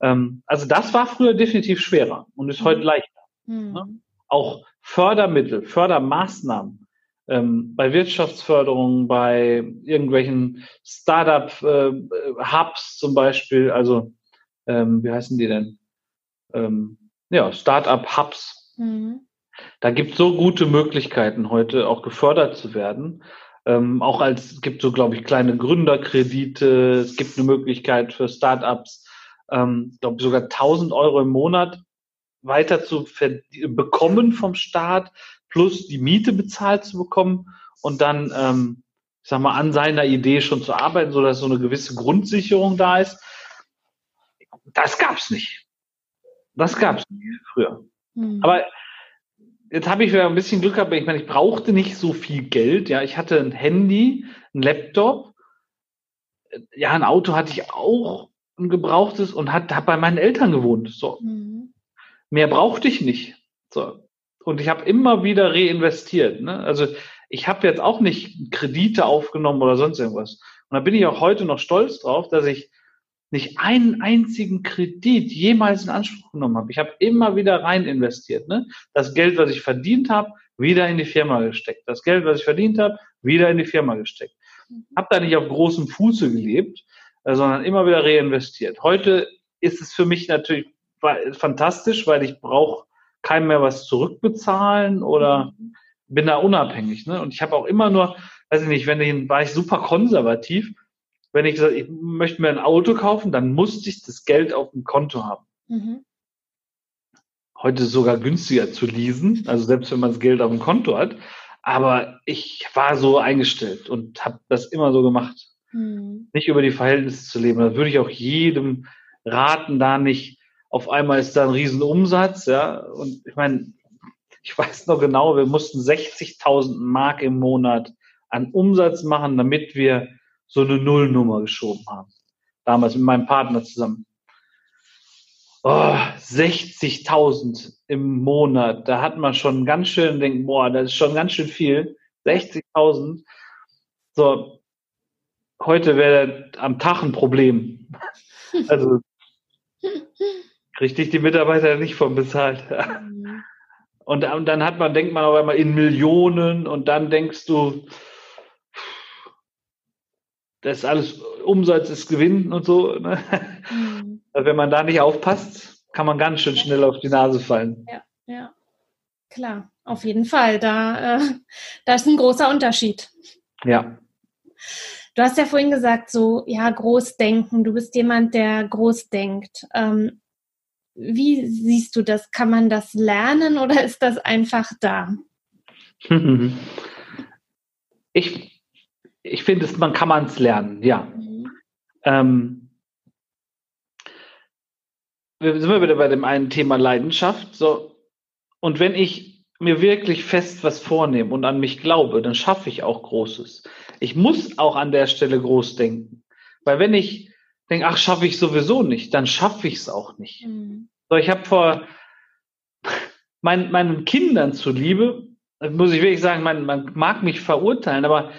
Ähm, also das war früher definitiv schwerer und ist mhm. heute leichter. Mhm. Ne? Auch Fördermittel, Fördermaßnahmen ähm, bei Wirtschaftsförderung, bei irgendwelchen Startup-Hubs äh, zum Beispiel, also ähm, wie heißen die denn? Ähm, ja, Startup-Hubs. Mhm. Da gibt es so gute Möglichkeiten heute auch gefördert zu werden. Ähm, auch als es gibt so, glaube ich, kleine Gründerkredite. Es gibt eine Möglichkeit für Startups, ähm, glaube sogar 1000 Euro im Monat weiter zu bekommen vom Staat, plus die Miete bezahlt zu bekommen und dann, ähm, ich sag mal, an seiner Idee schon zu arbeiten, so dass so eine gewisse Grundsicherung da ist. Das gab's nicht. Das gab's nicht früher. Mhm. Aber jetzt habe ich wieder ein bisschen Glück gehabt. Ich meine, ich brauchte nicht so viel Geld. Ja, ich hatte ein Handy, ein Laptop. Ja, ein Auto hatte ich auch, ein gebrauchtes und hat, hat bei meinen Eltern gewohnt. So. Mhm. Mehr brauchte ich nicht. So. Und ich habe immer wieder reinvestiert. Ne? Also ich habe jetzt auch nicht Kredite aufgenommen oder sonst irgendwas. Und da bin ich auch heute noch stolz drauf, dass ich nicht einen einzigen Kredit jemals in Anspruch genommen habe. Ich habe immer wieder rein investiert. Ne? Das Geld, was ich verdient habe, wieder in die Firma gesteckt. Das Geld, was ich verdient habe, wieder in die Firma gesteckt. Mhm. Habe da nicht auf großem Fuße gelebt, äh, sondern immer wieder reinvestiert. Heute ist es für mich natürlich fantastisch, weil ich brauche keinem mehr was zurückbezahlen oder mhm. bin da unabhängig. Ne? Und ich habe auch immer nur, weiß ich nicht, wenn ich, war ich super konservativ, wenn ich gesagt, ich möchte mir ein Auto kaufen, dann musste ich das Geld auf dem Konto haben. Mhm. Heute sogar günstiger zu leasen, also selbst wenn man das Geld auf dem Konto hat. Aber ich war so eingestellt und habe das immer so gemacht. Mhm. Nicht über die Verhältnisse zu leben. Da würde ich auch jedem raten, da nicht auf einmal ist da ein Riesenumsatz, ja. Und ich meine, ich weiß noch genau, wir mussten 60.000 Mark im Monat an Umsatz machen, damit wir so eine Nullnummer geschoben haben. Damals mit meinem Partner zusammen. Oh, 60.000 im Monat. Da hat man schon ganz schön denkt, boah, das ist schon ganz schön viel. 60.000. So, heute wäre am Tag ein Problem. Also, kriegt dich die Mitarbeiter nicht von bezahlt. Mhm. Und, und dann hat man, denkt man auf einmal in Millionen und dann denkst du, das ist alles Umsatz ist Gewinn und so. Ne? Mhm. Also wenn man da nicht aufpasst, kann man ganz schön schnell auf die Nase fallen. Ja, ja. Klar, auf jeden Fall. Da, äh, da ist ein großer Unterschied. Ja. Du hast ja vorhin gesagt, so, ja, Großdenken. Du bist jemand, der groß denkt. Ähm, wie siehst du das? Kann man das lernen oder ist das einfach da? Ich ich finde, man kann man es lernen, ja. Mhm. Ähm, wir sind wir wieder bei dem einen Thema Leidenschaft. So, und wenn ich mir wirklich fest was vornehme und an mich glaube, dann schaffe ich auch Großes. Ich muss auch an der Stelle groß denken. Weil wenn ich denke, ach, schaffe ich sowieso nicht, dann schaffe ich es auch nicht. Mhm. So, ich habe vor mein, meinen Kindern zuliebe, muss ich wirklich sagen, man, man mag mich verurteilen, aber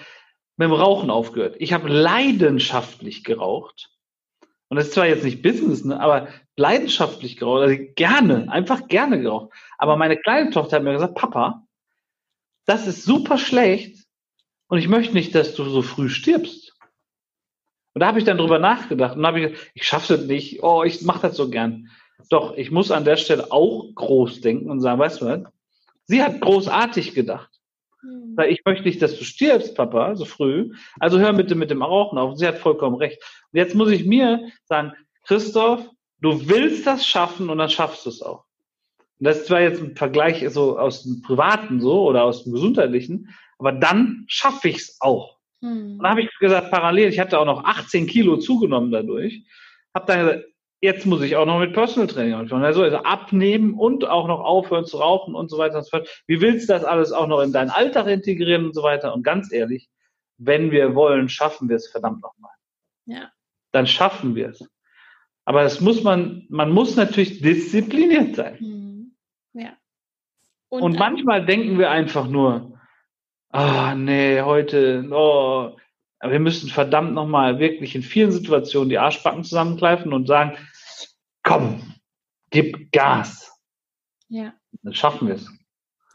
mit dem Rauchen aufgehört. Ich habe leidenschaftlich geraucht. Und das ist zwar jetzt nicht Business, ne, aber leidenschaftlich geraucht, also gerne, einfach gerne geraucht. Aber meine kleine Tochter hat mir gesagt, Papa, das ist super schlecht und ich möchte nicht, dass du so früh stirbst. Und da habe ich dann drüber nachgedacht und habe ich gesagt, ich schaffe das nicht, oh, ich mache das so gern. Doch, ich muss an der Stelle auch groß denken und sagen, weißt du was? Sie hat großartig gedacht. Hm. Ich möchte nicht, dass du stirbst, Papa, so früh. Also hör bitte mit dem Rauchen auf. Sie hat vollkommen recht. Und jetzt muss ich mir sagen, Christoph, du willst das schaffen und dann schaffst du es auch. Und das ist zwar jetzt ein Vergleich so aus dem Privaten so oder aus dem Gesundheitlichen, aber dann schaffe ich es auch. Hm. Und dann habe ich gesagt, parallel, ich hatte auch noch 18 Kilo zugenommen dadurch, habe dann gesagt, jetzt muss ich auch noch mit Personal Training anfangen. Also, also abnehmen und auch noch aufhören zu rauchen und so weiter und so fort. Wie willst du das alles auch noch in deinen Alltag integrieren und so weiter? Und ganz ehrlich, wenn wir wollen, schaffen wir es verdammt nochmal. Ja. Dann schaffen wir es. Aber es muss man, man muss natürlich diszipliniert sein. Mhm. Ja. Und, und manchmal denken wir einfach nur, ah, oh, nee, heute, oh, wir müssen verdammt nochmal wirklich in vielen Situationen die Arschbacken zusammenkleifen und sagen, komm, gib Gas. Ja. Dann schaffen wir es.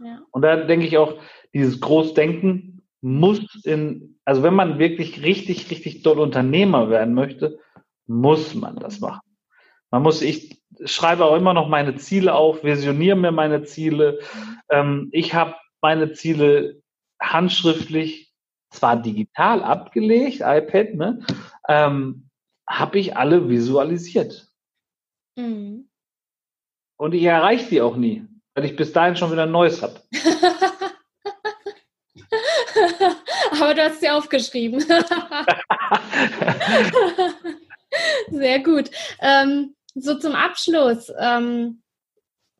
Ja. Und da denke ich auch, dieses Großdenken muss in, also wenn man wirklich richtig, richtig doll Unternehmer werden möchte, muss man das machen. Man muss, ich schreibe auch immer noch meine Ziele auf, visioniere mir meine Ziele. Ähm, ich habe meine Ziele handschriftlich, zwar digital abgelegt, iPad, ne, ähm, habe ich alle visualisiert. Mhm. Und ich erreiche die auch nie, weil ich bis dahin schon wieder ein neues habe. Aber du hast sie aufgeschrieben. Sehr gut. Ähm, so zum Abschluss, ähm,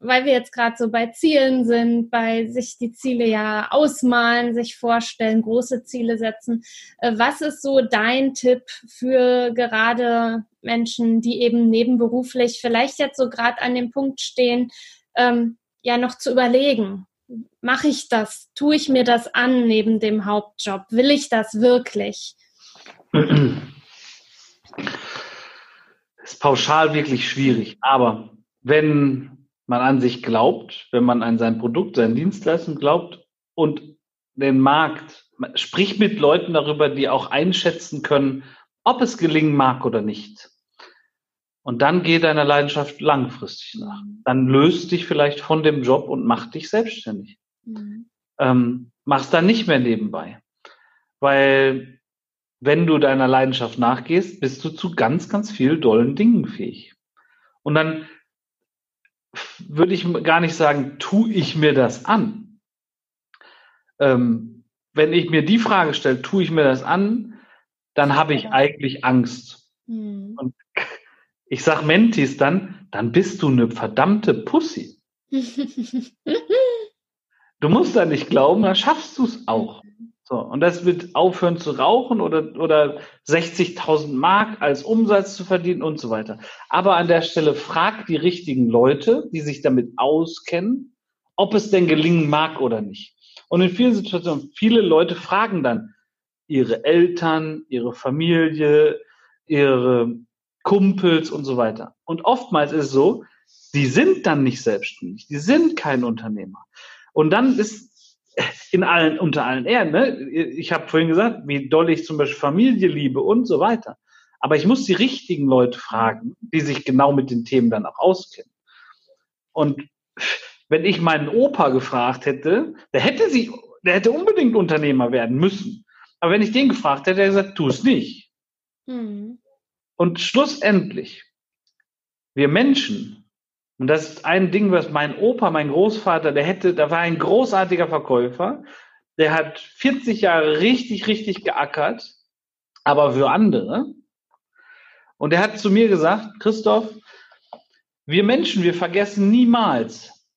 weil wir jetzt gerade so bei Zielen sind, bei sich die Ziele ja ausmalen, sich vorstellen, große Ziele setzen. Äh, was ist so dein Tipp für gerade Menschen, die eben nebenberuflich vielleicht jetzt so gerade an dem Punkt stehen, ähm, ja noch zu überlegen, mache ich das? Tue ich mir das an neben dem Hauptjob? Will ich das wirklich? ist pauschal wirklich schwierig. Aber wenn man an sich glaubt, wenn man an sein Produkt, seine Dienstleistung glaubt und den Markt, sprich mit Leuten darüber, die auch einschätzen können, ob es gelingen mag oder nicht. Und dann geh deiner Leidenschaft langfristig nach. Dann löst dich vielleicht von dem Job und mach dich selbstständig. Mhm. Ähm, mach's dann nicht mehr nebenbei. Weil wenn du deiner Leidenschaft nachgehst, bist du zu ganz, ganz viel dollen Dingen fähig. Und dann würde ich gar nicht sagen, tu ich mir das an. Ähm, wenn ich mir die Frage stelle, tu ich mir das an, dann habe ich eigentlich Angst. Mhm. Und ich sag Mentis dann, dann bist du eine verdammte Pussy. du musst da nicht glauben, dann schaffst du es auch. So, und das wird aufhören zu rauchen oder, oder 60.000 Mark als Umsatz zu verdienen und so weiter. Aber an der Stelle frag die richtigen Leute, die sich damit auskennen, ob es denn gelingen mag oder nicht. Und in vielen Situationen, viele Leute fragen dann ihre Eltern, ihre Familie, ihre Kumpels und so weiter. Und oftmals ist es so, die sind dann nicht selbstständig, die sind kein Unternehmer. Und dann ist in allen, unter allen Ehren. Ne? Ich habe vorhin gesagt, wie doll ich zum Beispiel Familie liebe und so weiter. Aber ich muss die richtigen Leute fragen, die sich genau mit den Themen dann auch auskennen. Und wenn ich meinen Opa gefragt hätte, der hätte sich, der hätte unbedingt Unternehmer werden müssen. Aber wenn ich den gefragt hätte, hätte er gesagt, tu es nicht. Mhm. Und schlussendlich, wir Menschen und das ist ein Ding, was mein Opa, mein Großvater, der hätte, da war ein großartiger Verkäufer, der hat 40 Jahre richtig, richtig geackert, aber für andere. Und er hat zu mir gesagt, Christoph, wir Menschen, wir vergessen niemals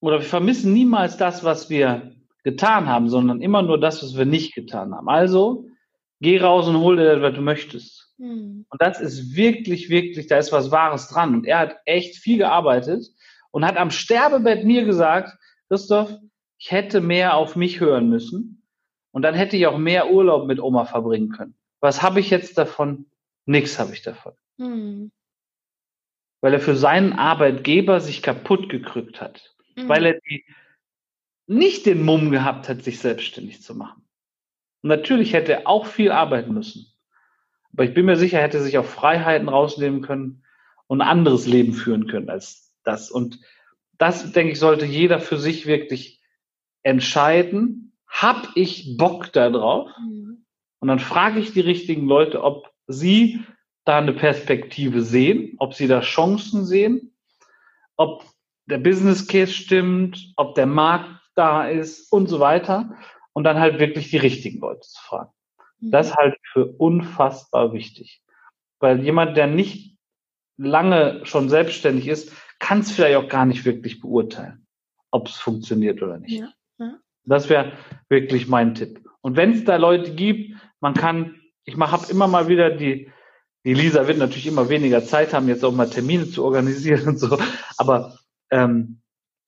oder wir vermissen niemals das, was wir getan haben, sondern immer nur das, was wir nicht getan haben. Also geh raus und hol dir das, was du möchtest. Mhm. Und das ist wirklich, wirklich, da ist was Wahres dran. Und er hat echt viel gearbeitet und hat am Sterbebett mir gesagt, Christoph, ich hätte mehr auf mich hören müssen. Und dann hätte ich auch mehr Urlaub mit Oma verbringen können. Was habe ich jetzt davon? Nix habe ich davon. Mhm. Weil er für seinen Arbeitgeber sich kaputt gekrückt hat. Mhm. Weil er die, nicht den Mumm gehabt hat, sich selbstständig zu machen. Und natürlich hätte er auch viel arbeiten müssen. Aber ich bin mir sicher, er hätte sich auch Freiheiten rausnehmen können und ein anderes Leben führen können als das. Und das, denke ich, sollte jeder für sich wirklich entscheiden. Hab ich Bock da drauf? Mhm. Und dann frage ich die richtigen Leute, ob sie da eine Perspektive sehen, ob sie da Chancen sehen, ob der Business Case stimmt, ob der Markt da ist und so weiter. Und dann halt wirklich die richtigen Leute zu fragen. Das mhm. halte ich für unfassbar wichtig. Weil jemand, der nicht lange schon selbstständig ist, kann es vielleicht auch gar nicht wirklich beurteilen, ob es funktioniert oder nicht. Ja, ja. Das wäre wirklich mein Tipp. Und wenn es da Leute gibt, man kann, ich habe immer mal wieder die, die Lisa wird natürlich immer weniger Zeit haben, jetzt auch mal Termine zu organisieren und so. Aber ähm,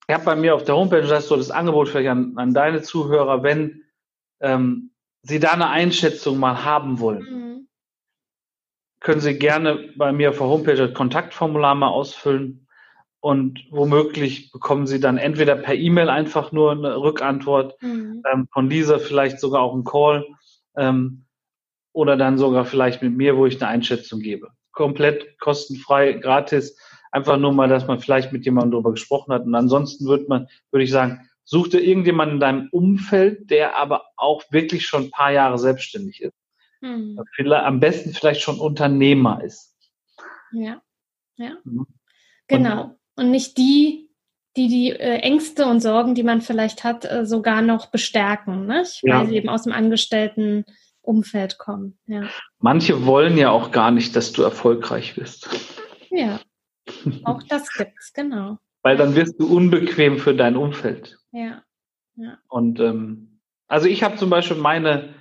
ich habe bei mir auf der Homepage, das ist so das Angebot vielleicht an, an deine Zuhörer, wenn ähm, sie da eine Einschätzung mal haben wollen, mhm. können sie gerne bei mir auf der Homepage das Kontaktformular mal ausfüllen und womöglich bekommen sie dann entweder per E-Mail einfach nur eine Rückantwort, mhm. ähm, von Lisa vielleicht sogar auch einen Call ähm, oder dann sogar vielleicht mit mir, wo ich eine Einschätzung gebe. Komplett kostenfrei, gratis. Einfach nur mal, dass man vielleicht mit jemandem darüber gesprochen hat. Und ansonsten würde man, würde ich sagen, such dir irgendjemanden in deinem Umfeld, der aber auch wirklich schon ein paar Jahre selbstständig ist. Mhm. Am besten vielleicht schon Unternehmer ist. Ja, ja. Mhm. Genau und nicht die, die die äh, Ängste und Sorgen, die man vielleicht hat, äh, sogar noch bestärken, ne? weil ja. sie eben aus dem angestellten Umfeld kommen. Ja. Manche wollen ja auch gar nicht, dass du erfolgreich bist. Ja, auch das gibt's, genau. Weil dann wirst du unbequem für dein Umfeld. Ja. ja. Und ähm, also ich habe zum Beispiel meine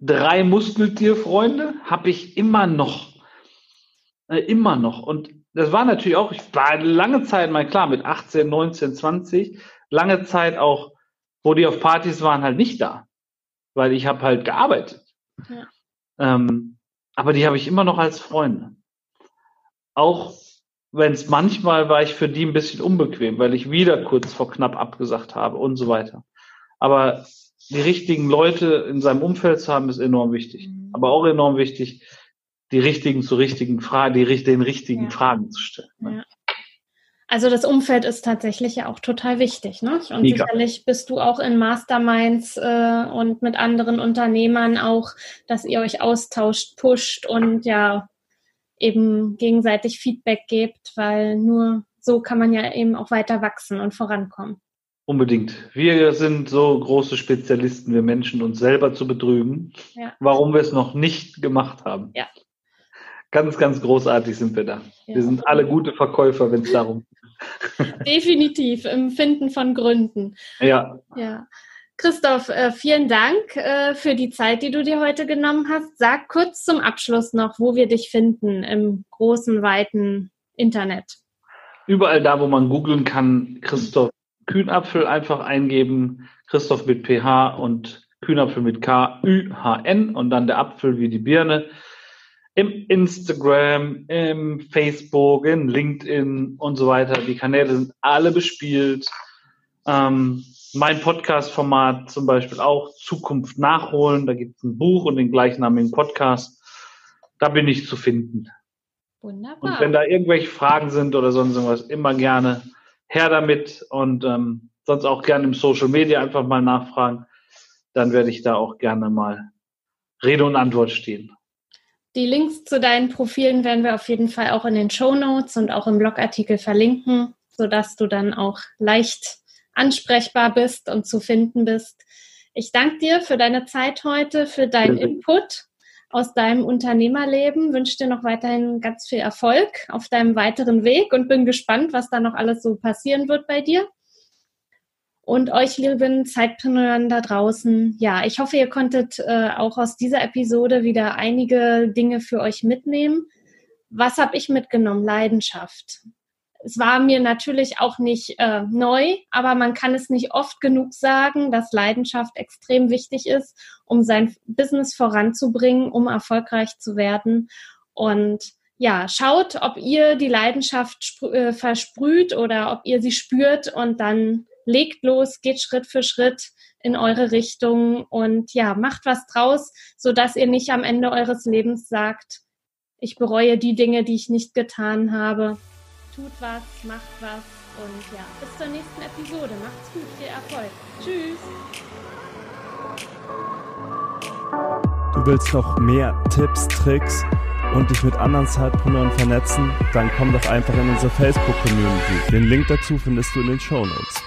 drei Muskeltierfreunde, habe ich immer noch. Äh, immer noch. Und das war natürlich auch, ich war lange Zeit mal klar, mit 18, 19, 20, lange Zeit auch, wo die auf Partys waren, halt nicht da. Weil ich habe halt gearbeitet. Ja. Ähm, aber die habe ich immer noch als Freunde. Auch wenn es manchmal war ich für die ein bisschen unbequem, weil ich wieder kurz vor knapp abgesagt habe und so weiter. Aber die richtigen Leute in seinem Umfeld zu haben, ist enorm wichtig. Mhm. Aber auch enorm wichtig, die richtigen zu richtigen Fragen, die den richtigen ja. Fragen zu stellen. Ne? Ja. Also das Umfeld ist tatsächlich ja auch total wichtig, ne? Und Mega. sicherlich bist du auch in Masterminds äh, und mit anderen Unternehmern auch, dass ihr euch austauscht, pusht und ja eben gegenseitig Feedback gebt, weil nur so kann man ja eben auch weiter wachsen und vorankommen. Unbedingt. Wir sind so große Spezialisten, wir Menschen uns selber zu betrügen, ja. warum wir es noch nicht gemacht haben. Ja, Ganz, ganz großartig sind wir da. Ja. Wir sind alle gute Verkäufer, wenn es darum geht. Definitiv, im Finden von Gründen. Ja. Ja. Christoph, äh, vielen Dank äh, für die Zeit, die du dir heute genommen hast. Sag kurz zum Abschluss noch, wo wir dich finden im großen, weiten Internet. Überall da, wo man googeln kann, Christoph Kühnapfel einfach eingeben. Christoph mit PH und Kühnapfel mit K-Ü-H-N und dann der Apfel wie die Birne im Instagram, im Facebook, in LinkedIn und so weiter. Die Kanäle sind alle bespielt. Ähm, mein Podcast-Format zum Beispiel auch Zukunft nachholen. Da gibt es ein Buch und den gleichnamigen Podcast. Da bin ich zu finden. Wunderbar. Und wenn da irgendwelche Fragen sind oder sonst irgendwas, immer gerne her damit und ähm, sonst auch gerne im Social Media einfach mal nachfragen. Dann werde ich da auch gerne mal Rede und Antwort stehen. Die Links zu deinen Profilen werden wir auf jeden Fall auch in den Show Notes und auch im Blogartikel verlinken, sodass du dann auch leicht ansprechbar bist und zu finden bist. Ich danke dir für deine Zeit heute, für deinen Input aus deinem Unternehmerleben. Wünsche dir noch weiterhin ganz viel Erfolg auf deinem weiteren Weg und bin gespannt, was da noch alles so passieren wird bei dir. Und euch, lieben Zeitpreneuren da draußen, ja, ich hoffe, ihr konntet äh, auch aus dieser Episode wieder einige Dinge für euch mitnehmen. Was habe ich mitgenommen? Leidenschaft. Es war mir natürlich auch nicht äh, neu, aber man kann es nicht oft genug sagen, dass Leidenschaft extrem wichtig ist, um sein Business voranzubringen, um erfolgreich zu werden. Und ja, schaut, ob ihr die Leidenschaft äh, versprüht oder ob ihr sie spürt und dann legt los, geht Schritt für Schritt in eure Richtung und ja, macht was draus, so dass ihr nicht am Ende eures Lebens sagt, ich bereue die Dinge, die ich nicht getan habe. Tut was, macht was und ja, bis zur nächsten Episode. Macht's gut, viel Erfolg. Tschüss. Du willst noch mehr Tipps, Tricks und dich mit anderen Zeitpreneuren vernetzen? Dann komm doch einfach in unsere Facebook-Community. Den Link dazu findest du in den Show Notes.